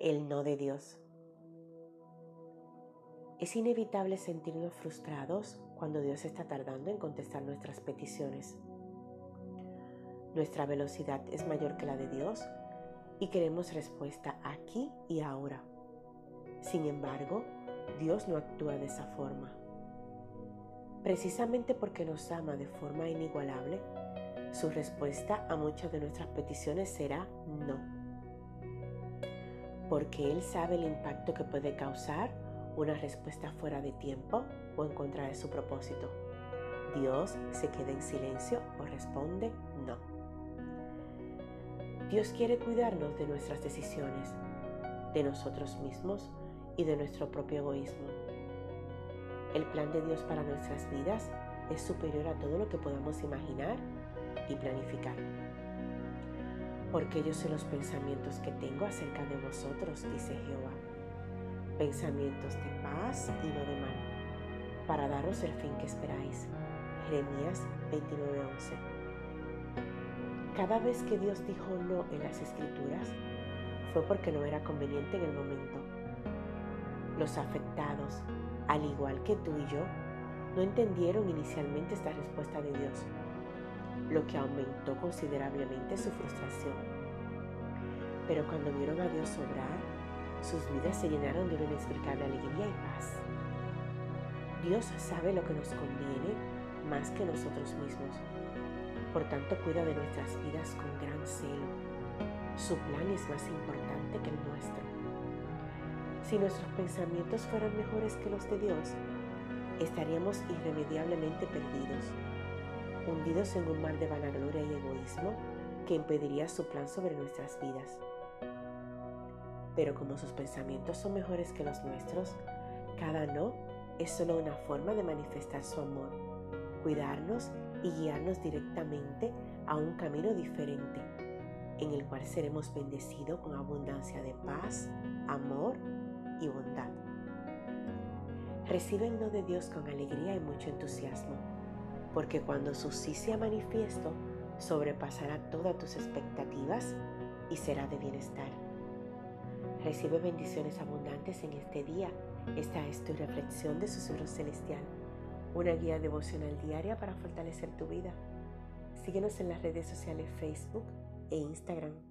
el no de Dios. Es inevitable sentirnos frustrados cuando Dios está tardando en contestar nuestras peticiones. Nuestra velocidad es mayor que la de Dios y queremos respuesta aquí y ahora. Sin embargo, Dios no actúa de esa forma. Precisamente porque nos ama de forma inigualable, su respuesta a muchas de nuestras peticiones será no. Porque Él sabe el impacto que puede causar una respuesta fuera de tiempo o en contra de su propósito. Dios se queda en silencio o responde no. Dios quiere cuidarnos de nuestras decisiones, de nosotros mismos y de nuestro propio egoísmo. El plan de Dios para nuestras vidas es superior a todo lo que podamos imaginar y planificar. Porque yo sé los pensamientos que tengo acerca de vosotros, dice Jehová. Pensamientos de paz y no de mal, para daros el fin que esperáis. Jeremías 29:11. Cada vez que Dios dijo no en las escrituras, fue porque no era conveniente en el momento. Los afectados, al igual que tú y yo, no entendieron inicialmente esta respuesta de Dios lo que aumentó considerablemente su frustración. Pero cuando vieron a Dios obrar, sus vidas se llenaron de una inexplicable alegría y paz. Dios sabe lo que nos conviene más que nosotros mismos. Por tanto, cuida de nuestras vidas con gran celo. Su plan es más importante que el nuestro. Si nuestros pensamientos fueran mejores que los de Dios, estaríamos irremediablemente perdidos hundidos en un mar de vanagloria y egoísmo que impediría su plan sobre nuestras vidas. Pero como sus pensamientos son mejores que los nuestros, cada no es solo una forma de manifestar su amor, cuidarnos y guiarnos directamente a un camino diferente, en el cual seremos bendecidos con abundancia de paz, amor y bondad. Recibe el no de Dios con alegría y mucho entusiasmo porque cuando su sí sea manifiesto, sobrepasará todas tus expectativas y será de bienestar. Recibe bendiciones abundantes en este día. Esta es tu reflexión de Susurro Celestial, una guía devocional diaria para fortalecer tu vida. Síguenos en las redes sociales Facebook e Instagram